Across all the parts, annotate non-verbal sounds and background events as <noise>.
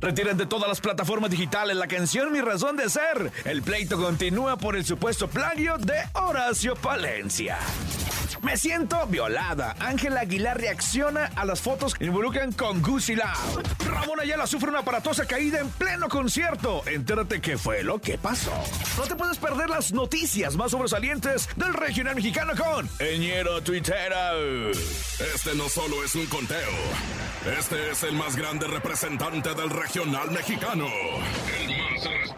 Retiren de todas las plataformas digitales la canción Mi Razón de Ser. El pleito continúa por el supuesto plagio de Horacio Palencia. Me siento violada. Ángela Aguilar reacciona a las fotos que involucran con Gucci Lau. Ramón Ayala sufre una aparatosa caída en pleno concierto. Entérate qué fue lo que pasó. No te puedes perder las noticias más sobresalientes del regional mexicano con Eñero Twittera. Este no solo es un conteo. Este es el más grande representante del regional mexicano. El más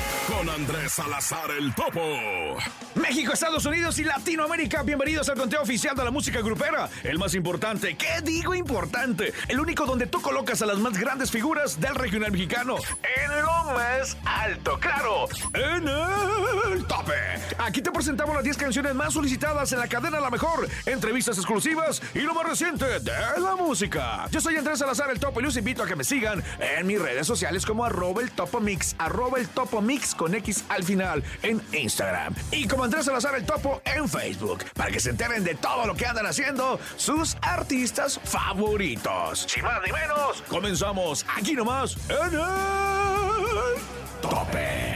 con Andrés Salazar el Topo. México, Estados Unidos y Latinoamérica, bienvenidos al conteo oficial de la música grupera. El más importante, ¿qué digo importante? El único donde tú colocas a las más grandes figuras del regional mexicano en lo más alto, claro, en el tope. Aquí te presentamos las 10 canciones más solicitadas en la cadena La Mejor, entrevistas exclusivas y lo más reciente de la música. Yo soy Andrés Salazar el Topo y los invito a que me sigan en mis redes sociales como arroba el Topo Mix, arroba el con X al final en Instagram. Y como Andrés Salazar el Topo en Facebook, para que se enteren de todo lo que andan haciendo sus artistas favoritos. Sin más ni menos, comenzamos aquí nomás en el Tope.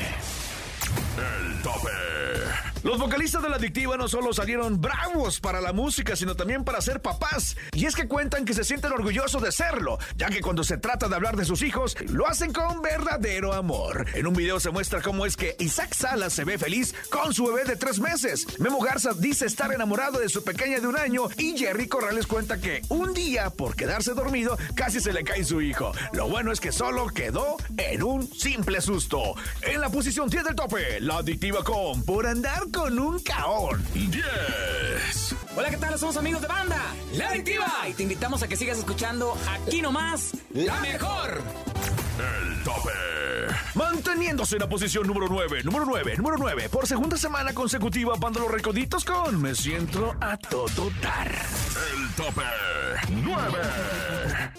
El Tope. Los vocalistas de la adictiva no solo salieron bravos para la música, sino también para ser papás. Y es que cuentan que se sienten orgullosos de serlo, ya que cuando se trata de hablar de sus hijos, lo hacen con verdadero amor. En un video se muestra cómo es que Isaac Salas se ve feliz con su bebé de tres meses. Memo Garza dice estar enamorado de su pequeña de un año y Jerry Corrales cuenta que un día, por quedarse dormido, casi se le cae su hijo. Lo bueno es que solo quedó en un simple susto. En la posición 10 del tope, la adictiva con Por andar con un caón. 10. Hola, ¿qué tal? Somos amigos de banda, La Adictiva. Y te invitamos a que sigas escuchando aquí nomás, La Mejor. El tope. Manteniéndose en la posición número 9, número 9, número 9. Por segunda semana consecutiva, banda los recoditos con Me siento a todo dar. El tope 9.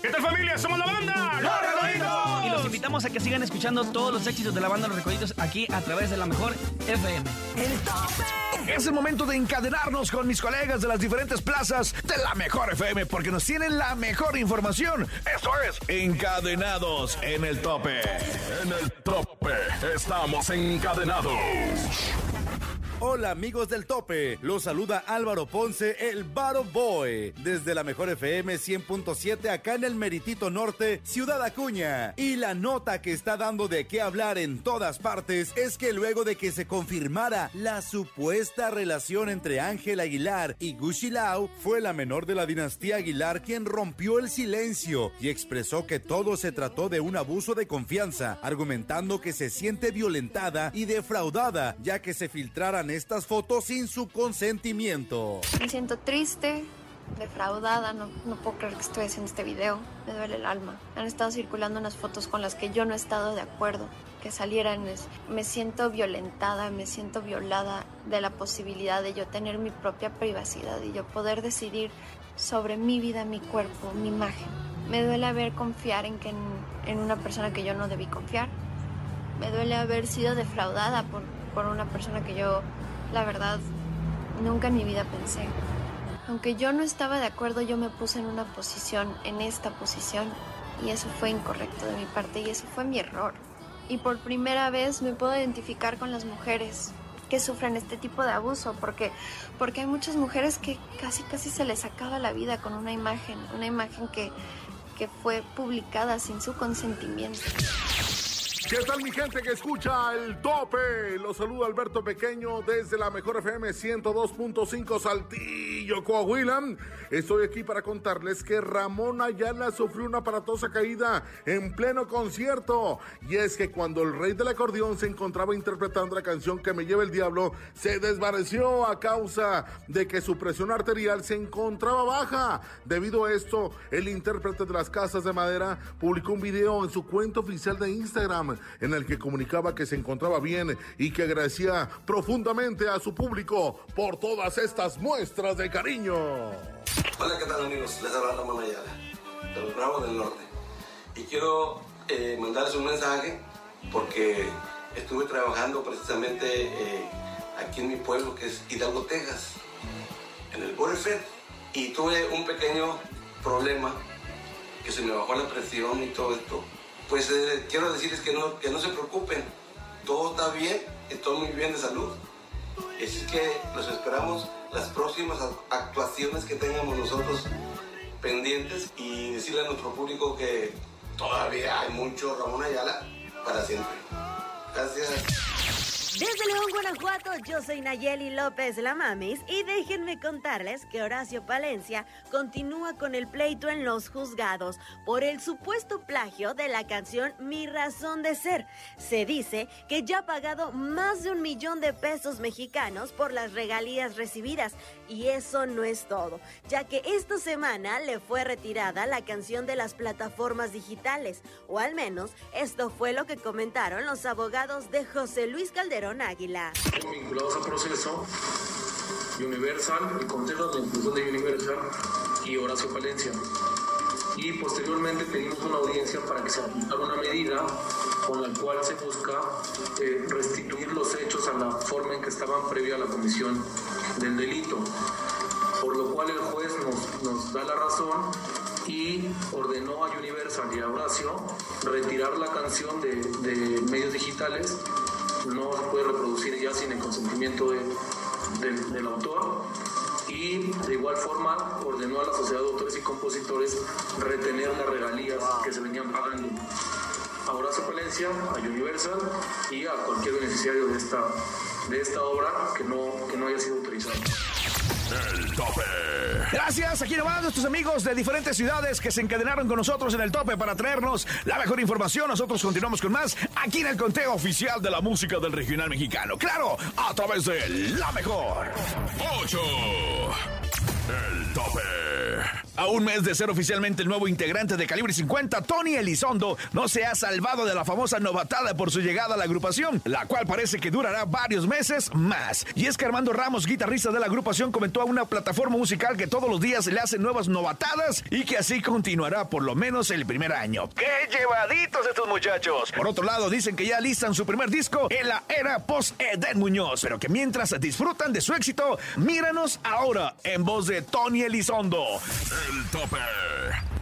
¿Qué tal familia? Somos la banda. ¡Los Recoditos! Invitamos a que sigan escuchando todos los éxitos de la banda Los Recoditos aquí a través de La Mejor FM. El tope. Es el momento de encadenarnos con mis colegas de las diferentes plazas de la Mejor FM porque nos tienen la mejor información. Esto es Encadenados en el tope. En el tope estamos encadenados. Hola amigos del tope, los saluda Álvaro Ponce, el Baro Boy, desde la mejor FM 100.7 acá en el Meritito Norte, Ciudad Acuña. Y la nota que está dando de qué hablar en todas partes es que luego de que se confirmara la supuesta relación entre Ángel Aguilar y Gucci Lau, fue la menor de la dinastía Aguilar quien rompió el silencio y expresó que todo se trató de un abuso de confianza, argumentando que se siente violentada y defraudada ya que se filtraran estas fotos sin su consentimiento. Me siento triste, defraudada, no, no puedo creer que estoy haciendo este video, me duele el alma. Han estado circulando unas fotos con las que yo no he estado de acuerdo que salieran. Me siento violentada, me siento violada de la posibilidad de yo tener mi propia privacidad y yo poder decidir sobre mi vida, mi cuerpo, mi imagen. Me duele haber confiar en, que en, en una persona que yo no debí confiar. Me duele haber sido defraudada por, por una persona que yo, la verdad, nunca en mi vida pensé. Aunque yo no estaba de acuerdo, yo me puse en una posición, en esta posición, y eso fue incorrecto de mi parte y eso fue mi error. Y por primera vez me puedo identificar con las mujeres que sufren este tipo de abuso, porque, porque hay muchas mujeres que casi casi se les acaba la vida con una imagen, una imagen que, que fue publicada sin su consentimiento. ¿Qué tal mi gente que escucha el tope? Los saluda Alberto Pequeño desde la mejor FM 102.5 Saltillo Saltillo, Coahuila. Estoy aquí para contarles que Ramón Ayala sufrió una aparatosa caída en pleno concierto. Y es que cuando el rey del acordeón se encontraba interpretando la canción Que me lleva el diablo, se desvaneció a causa de que su presión arterial se encontraba baja. Debido a esto, el intérprete de las casas de madera publicó un video en su cuenta oficial de Instagram en el que comunicaba que se encontraba bien y que agradecía profundamente a su público por todas estas muestras de cariño. Hola, ¿qué tal amigos? Les habla Ramón Ayala, de los Bravos del Norte. Y quiero eh, mandarles un mensaje porque estuve trabajando precisamente eh, aquí en mi pueblo, que es Hidalgo, Texas, en el Borefed, y tuve un pequeño problema, que se me bajó la presión y todo esto. Pues eh, quiero decirles que no, que no se preocupen, todo está bien, estoy muy bien de salud. Es que los esperamos las próximas actuaciones que tengamos nosotros pendientes y decirle a nuestro público que todavía hay mucho Ramón Ayala para siempre. Gracias. Desde León, Guanajuato, yo soy Nayeli López La Mamis y déjenme contarles que Horacio Palencia continúa con el pleito en los juzgados por el supuesto plagio de la canción Mi Razón de Ser. Se dice que ya ha pagado más de un millón de pesos mexicanos por las regalías recibidas y eso no es todo, ya que esta semana le fue retirada la canción de las plataformas digitales, o al menos esto fue lo que comentaron los abogados de José Luis Calderón Águila. Vinculados al proceso, Universal, el Consejo de Inclusión de Universal y Horacio Palencia. Y posteriormente pedimos una audiencia para que se aplicara una medida con la cual se busca eh, restituir los hechos a la forma en que estaban previa a la comisión del delito. Por lo cual el juez nos, da la razón y ordenó a Universal y a Horacio retirar la canción de, de medios digitales. No se puede reproducir ya sin el consentimiento del autor. Y de igual forma ordenó a la sociedad de autores y compositores retener las regalías que se venían pagando a Horacio Palencia, a Universal y a cualquier beneficiario de esta, de esta obra que no, que no haya sido autorizado. El tope. Gracias, aquí nomás nuestros amigos de diferentes ciudades que se encadenaron con nosotros en el tope para traernos la mejor información. Nosotros continuamos con más aquí en el conteo oficial de la música del regional mexicano. Claro, a través de la mejor. 8. El tope. A un mes de ser oficialmente el nuevo integrante de Calibre 50, Tony Elizondo no se ha salvado de la famosa novatada por su llegada a la agrupación, la cual parece que durará varios meses más. Y es que Armando Ramos, guitarrista de la agrupación, comentó a una plataforma musical que todos los días le hacen nuevas novatadas y que así continuará por lo menos el primer año. ¡Qué llevaditos estos muchachos! Por otro lado, dicen que ya listan su primer disco en la era post-Eden Muñoz, pero que mientras disfrutan de su éxito, míranos ahora en voz de Tony Elizondo. El tope.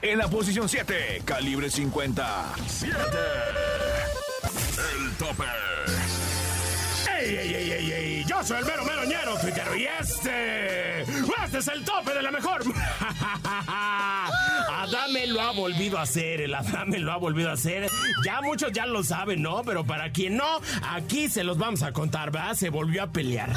En la posición 7, calibre 50. 7. El tope. ¡Ey, ey, ey, ey, ey! Yo soy el mero meroñero, Twitter, y este. Este es el tope de la mejor. <laughs> Adame lo ha volvido a hacer, el Adame lo ha volvido a hacer. Ya muchos ya lo saben, ¿no? Pero para quien no, aquí se los vamos a contar, ¿verdad? Se volvió a pelear.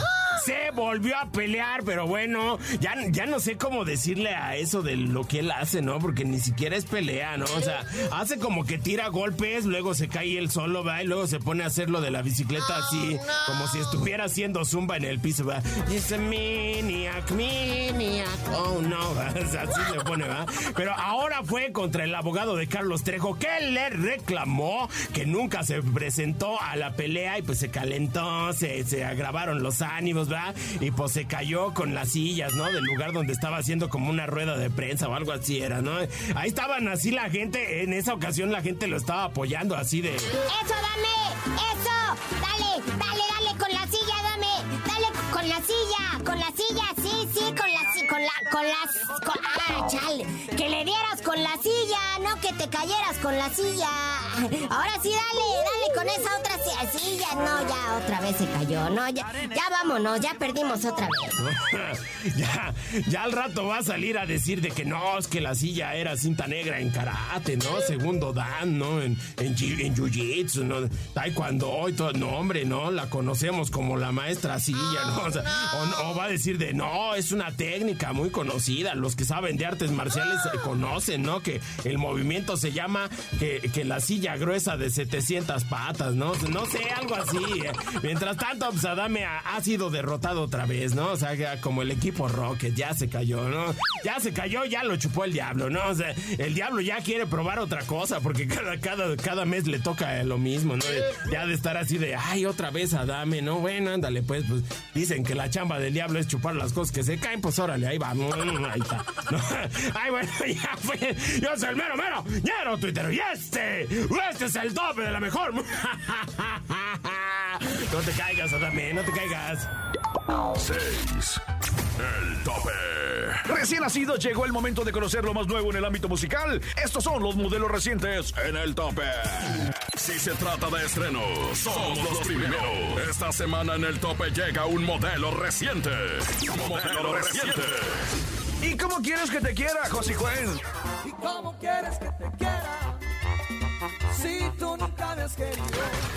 Se volvió a pelear, pero bueno, ya, ya no sé cómo decirle a eso de lo que él hace, ¿no? Porque ni siquiera es pelea, ¿no? O sea, hace como que tira golpes, luego se cae él solo, ¿va? Y luego se pone a hacer lo de la bicicleta así, como si estuviera haciendo zumba en el piso, ¿va? Dice maniac, maniac, oh no, <laughs> así se pone, ¿va? Pero ahora fue contra el abogado de Carlos Trejo que le reclamó que nunca se presentó a la pelea y pues se calentó, se, se agravaron los ánimos, ¿va? Y pues se cayó con las sillas, ¿no? Del lugar donde estaba haciendo como una rueda de prensa o algo así era, ¿no? Ahí estaban así la gente, en esa ocasión la gente lo estaba apoyando así de... ¡Eso, dame! ¡Eso! ¡Dale, dale, dale con la silla! ¡Con la silla! Sí, sí, con la... Con la... Con las... ¡Ah, chale! Te cayeras con la silla. Ahora sí, dale, dale con esa otra silla. No, ya otra vez se cayó. No, ya, ya vámonos, ya perdimos otra vez. <laughs> ya, ya al rato va a salir a decir de que no, es que la silla era cinta negra en karate, ¿no? Segundo dan, ¿no? En, en, jiu-jitsu, ¿no? Taekwondo y todo. No, hombre, no, la conocemos como la maestra silla, ¿no? O, o, va a decir de no, es una técnica muy conocida. Los que saben de artes marciales conocen, ¿no? Que el movimiento se llama que, la silla gruesa de 700 patas, ¿no? No sé, algo así. ¿eh? Mientras tanto, pues Adame ha, sido derrotado otra vez, ¿no? O sea, como el equipo Rocket, ya se cayó, ¿no? Ya se cayó, ya lo chupó el diablo, ¿no? O sea, el diablo ya quiere probar otra cosa porque cada, cada, cada mes le toca lo mismo, ¿no? Ya de estar así de, ay, otra vez Adame, ¿no? Bueno, ándale, pues, pues dicen que la chamba del diablo es chupar las cosas que se caen, pues órale, ahí vamos, ahí está. <laughs> Ay, bueno, <laughs> ya fue. Yo soy el mero, mero, ñero Twitter y este, este es el tope de la mejor. <laughs> No te caigas, Adame, no te caigas. 6. El tope. Recién nacido llegó el momento de conocer lo más nuevo en el ámbito musical. Estos son los modelos recientes en el tope. Si se trata de estreno, somos los primeros. Esta semana en el tope llega un modelo reciente. Modelo reciente. ¿Y cómo quieres que te quiera, José Juan? ¿Y cómo quieres que te quiera? Si tú nunca me has querido.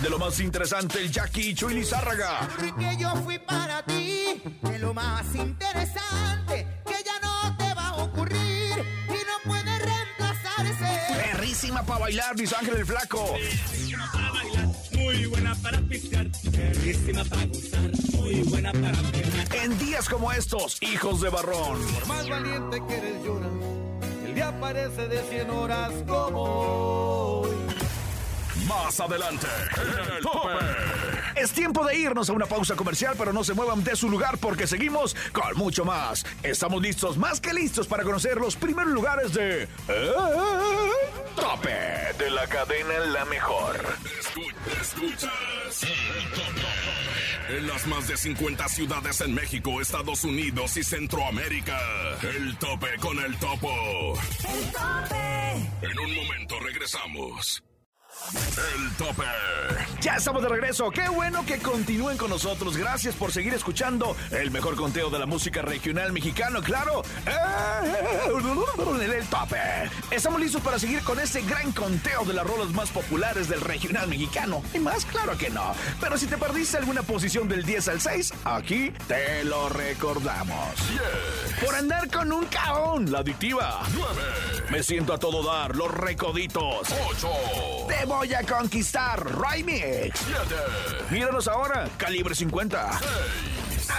De lo más interesante, el Jackie Chuy Lizárraga. Que yo fui para ti. De lo más interesante, que ya no te va a ocurrir. Y no puede reemplazarse. Perrísima para bailar, Luis Ángel el Flaco. Para bailar, muy buena para piscar. Perrísima para gozar, muy buena para bailar. En días como estos, hijos de barrón. Por más valiente que eres llorar, el día parece de cien horas como hoy. Más adelante, el tope. Es tiempo de irnos a una pausa comercial, pero no se muevan de su lugar porque seguimos con mucho más. Estamos listos, más que listos, para conocer los primeros lugares de. Eh, tope de la cadena La Mejor. Escuchas. En las más de 50 ciudades en México, Estados Unidos y Centroamérica. El tope con el topo. El tope. En un momento regresamos. El tope. Ya estamos de regreso. Qué bueno que continúen con nosotros. Gracias por seguir escuchando el mejor conteo de la música regional mexicano, claro. El tope. Estamos listos para seguir con este gran conteo de las rolas más populares del regional mexicano. Y más, claro que no. Pero si te perdiste alguna posición del 10 al 6, aquí te lo recordamos. Por andar con un caón, la adictiva. 9. Me siento a todo dar, los recoditos. 8 voy a conquistar, Raimix. Míranos ahora, calibre 50.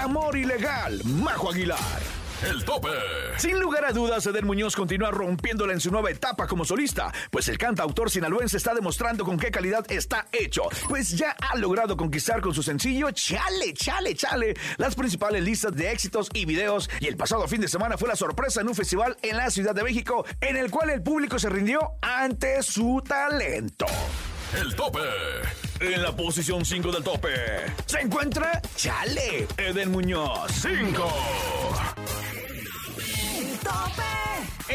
Amor ilegal, Majo Aguilar. El tope. Sin lugar a dudas, Eder Muñoz continúa rompiéndola en su nueva etapa como solista, pues el cantautor sinaloense está demostrando con qué calidad está hecho, pues ya ha logrado conquistar con su sencillo Chale, Chale, Chale las principales listas de éxitos y videos, y el pasado fin de semana fue la sorpresa en un festival en la Ciudad de México, en el cual el público se rindió ante su talento. El tope. En la posición 5 del tope se encuentra Chale, Eden Muñoz. 5.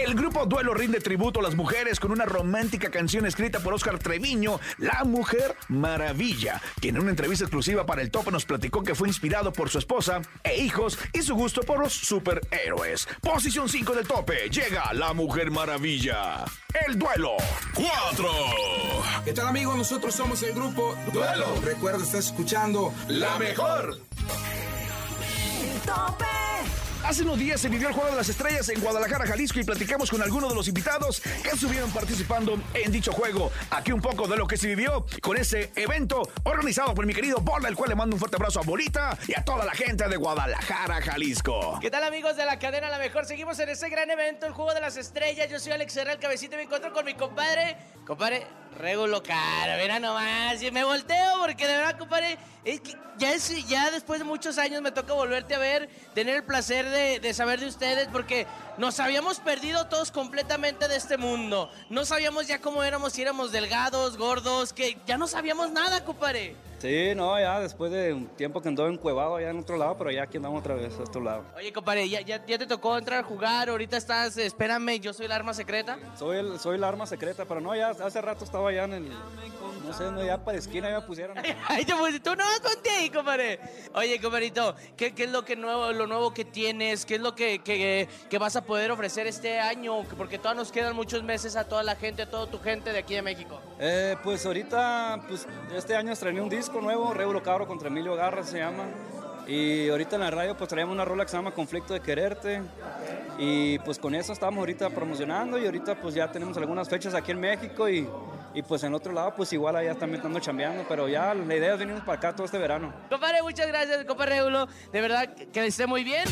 El grupo Duelo rinde tributo a las mujeres con una romántica canción escrita por Oscar Treviño, La Mujer Maravilla, quien en una entrevista exclusiva para el Tope nos platicó que fue inspirado por su esposa e hijos y su gusto por los superhéroes. Posición 5 del Tope, llega La Mujer Maravilla. El Duelo. 4. ¿Qué tal amigos? Nosotros somos el grupo Duelo. Recuerda, estás escuchando La Mejor. Tope. Hace unos días se vivió el Juego de las Estrellas en Guadalajara, Jalisco y platicamos con algunos de los invitados que estuvieron participando en dicho juego. Aquí un poco de lo que se vivió con ese evento organizado por mi querido Bola, el cual le mando un fuerte abrazo a Bolita y a toda la gente de Guadalajara, Jalisco. ¿Qué tal amigos de la cadena La Mejor? Seguimos en ese gran evento, el Juego de las Estrellas. Yo soy Alex Herrera, el cabecito y me encuentro con mi compadre. Compadre, Regulo cara, mira nomás. Y me volteo porque de verdad, compadre, es que ya, ya después de muchos años me toca volverte a ver, tener el placer de saber de ustedes, porque nos habíamos perdido todos completamente de este mundo. No sabíamos ya cómo éramos, si éramos delgados, gordos, que ya no sabíamos nada, compadre. Sí, no, ya después de un tiempo que andó encuevado allá en otro lado, pero ya aquí andamos otra vez a este lado. Oye, compadre, ya, ya, ya te tocó entrar a jugar, ahorita estás, espérame, yo soy el arma secreta. Soy el, soy la arma secreta, pero no, ya hace rato estaba allá en el, no sé, no, ya para esquina ya me pusieron. <laughs> Ay, te puse- tú no ponte ahí, compadre. Oye, compadrito, ¿qué, qué es lo que nuevo, lo nuevo que tienes? ¿Qué es lo que, que, que vas a poder ofrecer este año? Porque todavía nos quedan muchos meses a toda la gente, a toda tu gente de aquí de México. Eh, pues ahorita, pues este año estrené un disco nuevo, Regulo Cabro contra Emilio Garra se llama. Y ahorita en la radio pues traíamos una rola que se llama Conflicto de Quererte. Y pues con eso estamos ahorita promocionando y ahorita pues ya tenemos algunas fechas aquí en México y, y pues en otro lado pues igual allá también estamos chambeando, pero ya la idea es venirnos para acá todo este verano. Compadre, muchas gracias, compadre Regulo. De verdad, que esté muy bien.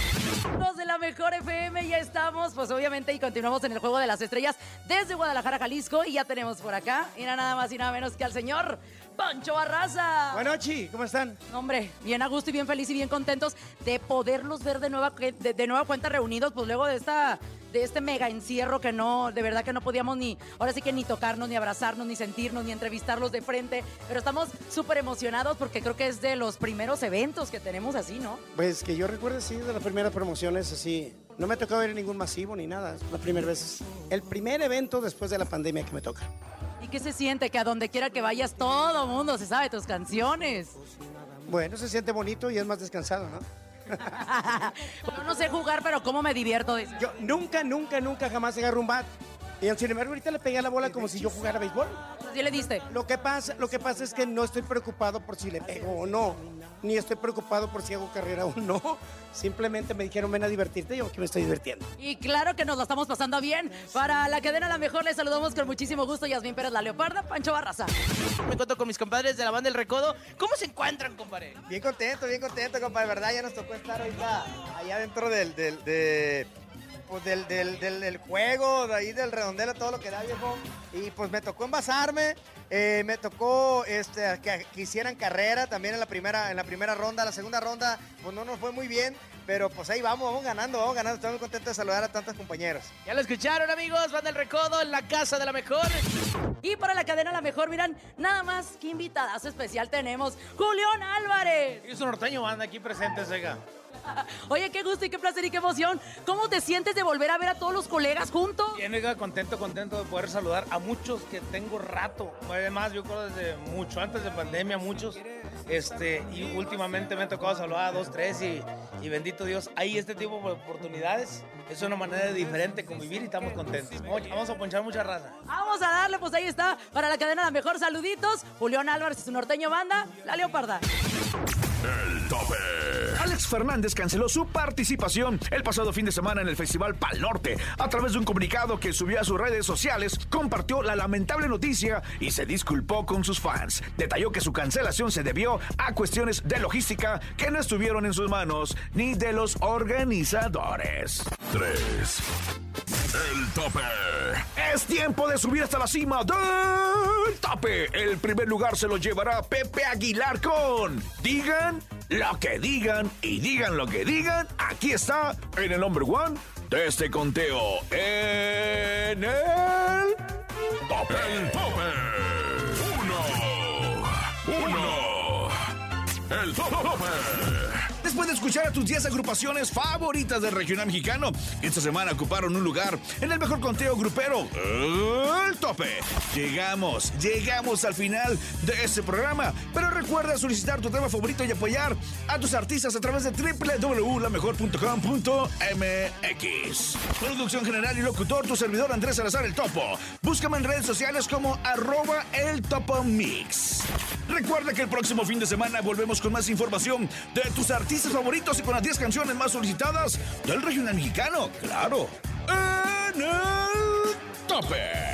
Los de la mejor FM ya estamos, pues obviamente y continuamos en el juego de las estrellas desde Guadalajara, Jalisco y ya tenemos por acá, mira nada más y nada menos que al señor Pancho Barraza. Buenas noches, ¿cómo están? Hombre, bien a gusto y bien feliz y bien contentos de poderlos ver de nueva, de, de nueva cuenta reunidos, pues luego de esta de este mega encierro que no, de verdad que no podíamos ni, ahora sí que ni tocarnos, ni abrazarnos, ni sentirnos, ni entrevistarlos de frente, pero estamos súper emocionados porque creo que es de los primeros eventos que tenemos así, ¿no? Pues que yo recuerdo, sí, de las primeras promociones, así. No me ha tocado ir a ningún masivo ni nada. Es la primera vez. El primer evento después de la pandemia que me toca. ¿Y qué se siente? Que a donde quiera que vayas, todo mundo se sabe tus canciones. Bueno, se siente bonito y es más descansado, ¿no? <laughs> No sé jugar, pero cómo me divierto. dice. Yo nunca, nunca, nunca jamás agarro un bat. Y sin embargo, ahorita le pegué a la bola como si yo jugara béisbol. ¿Sí le diste? Lo que pasa, lo que pasa es que no estoy preocupado por si le pego o no. Ni estoy preocupado por si hago carrera o no. Simplemente me dijeron, ven a divertirte y yo aquí me estoy divirtiendo. Y claro que nos la estamos pasando bien. Para la cadena La Mejor les saludamos con muchísimo gusto. Yasmín Pérez, La Leoparda, Pancho Barraza. Me encuentro con mis compadres de la banda El Recodo. ¿Cómo se encuentran, compadre? Bien contento, bien contento, compadre. ¿Verdad? Ya nos tocó estar ahorita allá dentro del, del, de, pues del, del, del, del juego, de ahí del redondelo, todo lo que da, viejo. Y pues me tocó envasarme. eh, me tocó este, que, que hicieran carrera también en la, primera, en la primera ronda. La segunda ronda, pues no nos fue muy bien. Pero pues ahí vamos, vamos ganando, vamos ganando. Estoy muy contento de saludar a tantos compañeros. Ya lo escucharon, amigos. Banda El Recodo en la casa de la mejor. Y para la cadena La Mejor, miran, nada más que invitadas especial tenemos Julián Álvarez. Y su norteño banda aquí presente, Sega. <laughs> Oye, qué gusto y qué placer y qué emoción. ¿Cómo te sientes de volver a ver a todos los colegas juntos? Bien, oiga, contento, contento de poder saludar a muchos que tengo rato. Además, yo creo desde mucho antes de pandemia, muchos. Este, y últimamente me ha tocado saludar a dos, tres y, y bendito Dios, hay este tipo de oportunidades. Es una manera diferente de convivir y estamos contentos. Oye, vamos a ponchar mucha raza. Vamos a darle, pues ahí está, para la cadena La Mejor, saluditos. Julián Álvarez y su norteño banda, La Leoparda. El tope. Alex Fernández canceló su participación el pasado fin de semana en el Festival Pal Norte. A través de un comunicado que subió a sus redes sociales, compartió la lamentable noticia y se disculpó con sus fans. Detalló que su cancelación se debió a cuestiones de logística que no estuvieron en sus manos ni de los organizadores. 3. El tope. Es tiempo de subir hasta la cima del tope. El primer lugar se lo llevará Pepe Aguilar con Digan lo que digan y digan lo que digan. Aquí está en el number one de este conteo en el tope. El tope. Uno. Uno. El tope. Después de escuchar a tus 10 agrupaciones favoritas del regional mexicano, esta semana ocuparon un lugar en el mejor conteo grupero, el tope. Llegamos, llegamos al final de este programa, pero recuerda solicitar tu tema favorito y apoyar a tus artistas a través de www.lamejor.com.mx. Producción general y locutor, tu servidor Andrés Salazar el Topo. Búscame en redes sociales como arroba el Topo Mix. Recuerda que el próximo fin de semana volvemos con más información de tus artistas favoritos y con las 10 canciones más solicitadas del regional mexicano, claro. En el tope.